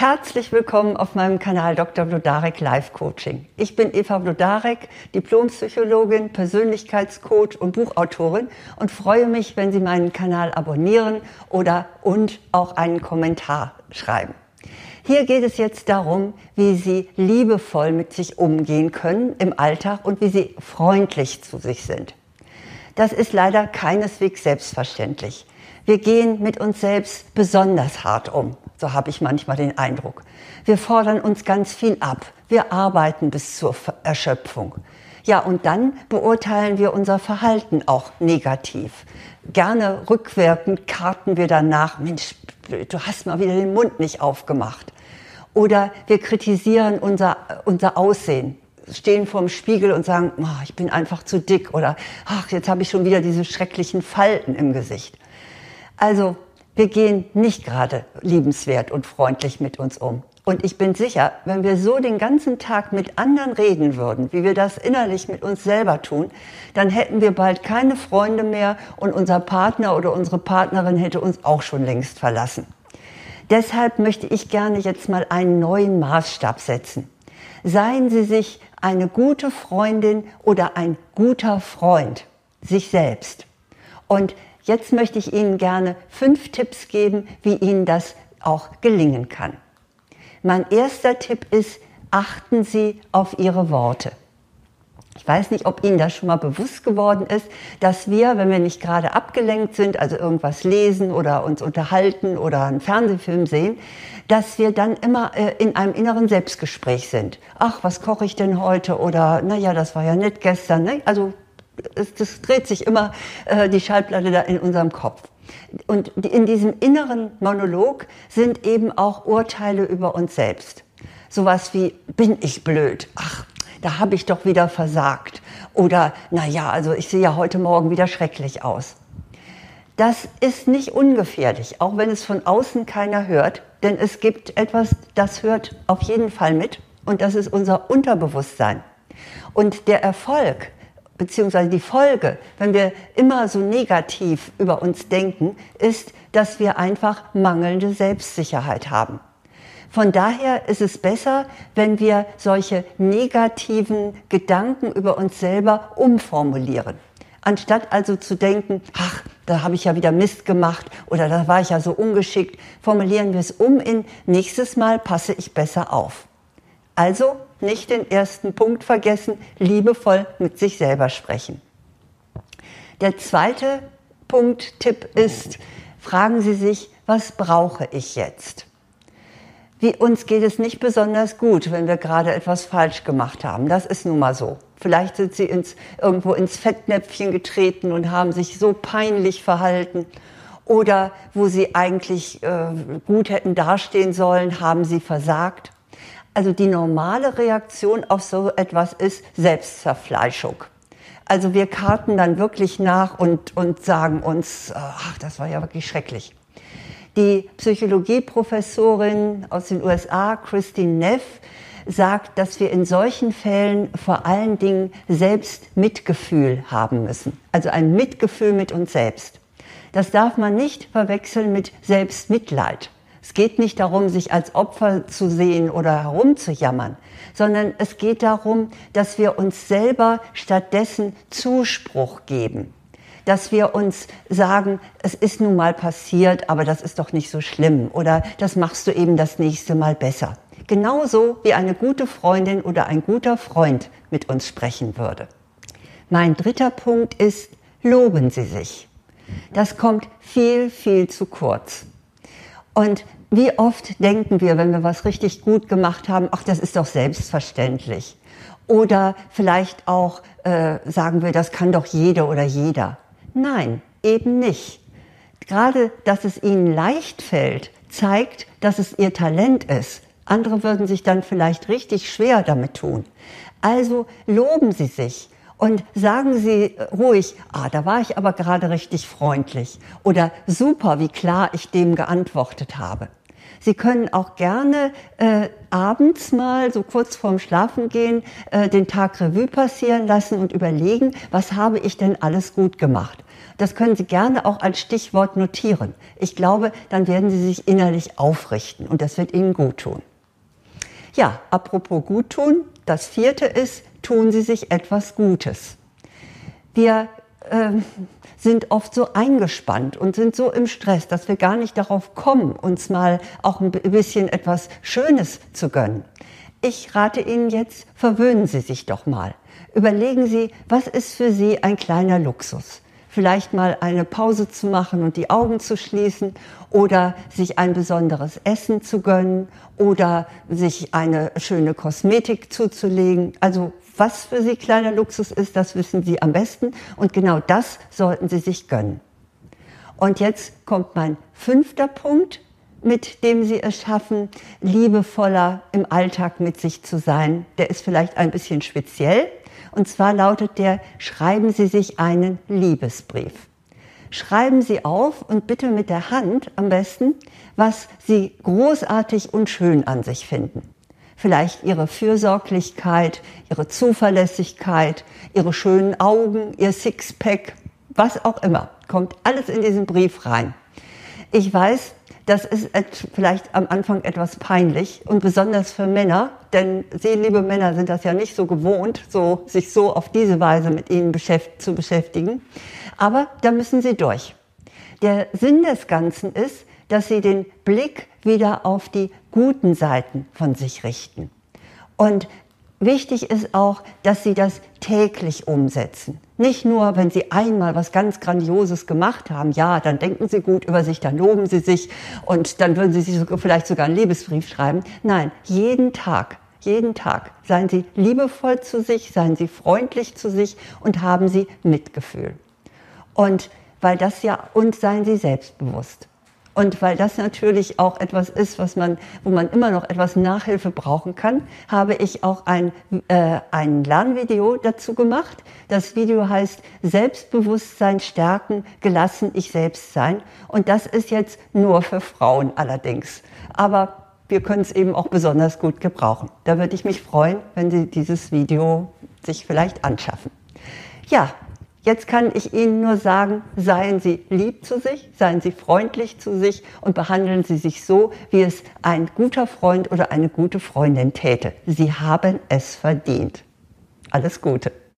Herzlich willkommen auf meinem Kanal Dr. Blodarek Live Coaching. Ich bin Eva Blodarek, Diplompsychologin, Persönlichkeitscoach und Buchautorin und freue mich, wenn Sie meinen Kanal abonnieren oder und auch einen Kommentar schreiben. Hier geht es jetzt darum, wie Sie liebevoll mit sich umgehen können im Alltag und wie Sie freundlich zu sich sind. Das ist leider keineswegs selbstverständlich. Wir gehen mit uns selbst besonders hart um. So habe ich manchmal den Eindruck. Wir fordern uns ganz viel ab. Wir arbeiten bis zur Erschöpfung. Ja, und dann beurteilen wir unser Verhalten auch negativ. Gerne rückwirkend karten wir danach, Mensch, du hast mal wieder den Mund nicht aufgemacht. Oder wir kritisieren unser, unser Aussehen, stehen vorm Spiegel und sagen, oh, ich bin einfach zu dick oder ach, jetzt habe ich schon wieder diese schrecklichen Falten im Gesicht. Also wir gehen nicht gerade liebenswert und freundlich mit uns um. Und ich bin sicher, wenn wir so den ganzen Tag mit anderen reden würden, wie wir das innerlich mit uns selber tun, dann hätten wir bald keine Freunde mehr und unser Partner oder unsere Partnerin hätte uns auch schon längst verlassen. Deshalb möchte ich gerne jetzt mal einen neuen Maßstab setzen. Seien Sie sich eine gute Freundin oder ein guter Freund, sich selbst. Und Jetzt möchte ich Ihnen gerne fünf Tipps geben, wie Ihnen das auch gelingen kann. Mein erster Tipp ist, achten Sie auf Ihre Worte. Ich weiß nicht, ob Ihnen das schon mal bewusst geworden ist, dass wir, wenn wir nicht gerade abgelenkt sind, also irgendwas lesen oder uns unterhalten oder einen Fernsehfilm sehen, dass wir dann immer äh, in einem inneren Selbstgespräch sind. Ach, was koche ich denn heute? Oder, naja, das war ja nett gestern. Ne? Also es, das dreht sich immer äh, die Schallplatte da in unserem Kopf. Und in diesem inneren Monolog sind eben auch Urteile über uns selbst. Sowas wie, bin ich blöd? Ach, da habe ich doch wieder versagt. Oder, na ja, also ich sehe ja heute Morgen wieder schrecklich aus. Das ist nicht ungefährlich, auch wenn es von außen keiner hört, denn es gibt etwas, das hört auf jeden Fall mit und das ist unser Unterbewusstsein. Und der Erfolg beziehungsweise die Folge, wenn wir immer so negativ über uns denken, ist, dass wir einfach mangelnde Selbstsicherheit haben. Von daher ist es besser, wenn wir solche negativen Gedanken über uns selber umformulieren. Anstatt also zu denken, ach, da habe ich ja wieder Mist gemacht oder da war ich ja so ungeschickt, formulieren wir es um in nächstes Mal passe ich besser auf. Also nicht den ersten Punkt vergessen, liebevoll mit sich selber sprechen. Der zweite Punkt, Tipp ist, fragen Sie sich, was brauche ich jetzt? Wie uns geht es nicht besonders gut, wenn wir gerade etwas falsch gemacht haben. Das ist nun mal so. Vielleicht sind Sie ins, irgendwo ins Fettnäpfchen getreten und haben sich so peinlich verhalten. Oder wo Sie eigentlich äh, gut hätten dastehen sollen, haben Sie versagt. Also die normale Reaktion auf so etwas ist Selbstzerfleischung. Also wir karten dann wirklich nach und, und sagen uns, ach, das war ja wirklich schrecklich. Die Psychologieprofessorin aus den USA, Christine Neff, sagt, dass wir in solchen Fällen vor allen Dingen selbst Mitgefühl haben müssen. Also ein Mitgefühl mit uns selbst. Das darf man nicht verwechseln mit Selbstmitleid. Es geht nicht darum, sich als Opfer zu sehen oder herumzujammern, sondern es geht darum, dass wir uns selber stattdessen Zuspruch geben. Dass wir uns sagen, es ist nun mal passiert, aber das ist doch nicht so schlimm oder das machst du eben das nächste Mal besser. Genauso wie eine gute Freundin oder ein guter Freund mit uns sprechen würde. Mein dritter Punkt ist, loben Sie sich. Das kommt viel, viel zu kurz. Und wie oft denken wir, wenn wir was richtig gut gemacht haben, ach, das ist doch selbstverständlich. Oder vielleicht auch äh, sagen wir, das kann doch jeder oder jeder. Nein, eben nicht. Gerade, dass es ihnen leicht fällt, zeigt, dass es ihr Talent ist. Andere würden sich dann vielleicht richtig schwer damit tun. Also loben Sie sich und sagen Sie ruhig, ah, da war ich aber gerade richtig freundlich oder super, wie klar ich dem geantwortet habe. Sie können auch gerne äh, abends mal, so kurz vorm Schlafengehen, äh, den Tag Revue passieren lassen und überlegen, was habe ich denn alles gut gemacht. Das können Sie gerne auch als Stichwort notieren. Ich glaube, dann werden Sie sich innerlich aufrichten und das wird Ihnen gut tun. Ja, apropos gut tun, das vierte ist, tun Sie sich etwas Gutes. Wir sind oft so eingespannt und sind so im Stress, dass wir gar nicht darauf kommen, uns mal auch ein bisschen etwas Schönes zu gönnen. Ich rate Ihnen jetzt, verwöhnen Sie sich doch mal. Überlegen Sie, was ist für Sie ein kleiner Luxus? Vielleicht mal eine Pause zu machen und die Augen zu schließen oder sich ein besonderes Essen zu gönnen oder sich eine schöne Kosmetik zuzulegen. Also was für Sie kleiner Luxus ist, das wissen Sie am besten und genau das sollten Sie sich gönnen. Und jetzt kommt mein fünfter Punkt, mit dem Sie es schaffen, liebevoller im Alltag mit sich zu sein. Der ist vielleicht ein bisschen speziell. Und zwar lautet der, schreiben Sie sich einen Liebesbrief. Schreiben Sie auf und bitte mit der Hand am besten, was Sie großartig und schön an sich finden vielleicht ihre Fürsorglichkeit, ihre Zuverlässigkeit, ihre schönen Augen, ihr Sixpack, was auch immer. Kommt alles in diesen Brief rein. Ich weiß, das ist vielleicht am Anfang etwas peinlich und besonders für Männer, denn Sie, liebe Männer, sind das ja nicht so gewohnt, so, sich so auf diese Weise mit Ihnen beschäft zu beschäftigen. Aber da müssen Sie durch. Der Sinn des Ganzen ist, dass Sie den Blick wieder auf die guten Seiten von sich richten. Und wichtig ist auch, dass Sie das täglich umsetzen. Nicht nur, wenn Sie einmal was ganz Grandioses gemacht haben, ja, dann denken Sie gut über sich, dann loben Sie sich und dann würden Sie sich vielleicht sogar einen Liebesbrief schreiben. Nein, jeden Tag, jeden Tag seien Sie liebevoll zu sich, seien Sie freundlich zu sich und haben Sie Mitgefühl. Und weil das ja, und seien Sie selbstbewusst. Und weil das natürlich auch etwas ist, was man, wo man immer noch etwas Nachhilfe brauchen kann, habe ich auch ein, äh, ein Lernvideo dazu gemacht. Das Video heißt Selbstbewusstsein stärken, gelassen ich selbst sein. Und das ist jetzt nur für Frauen allerdings. Aber wir können es eben auch besonders gut gebrauchen. Da würde ich mich freuen, wenn Sie dieses Video sich vielleicht anschaffen. Ja, Jetzt kann ich Ihnen nur sagen, seien Sie lieb zu sich, seien Sie freundlich zu sich und behandeln Sie sich so, wie es ein guter Freund oder eine gute Freundin täte. Sie haben es verdient. Alles Gute.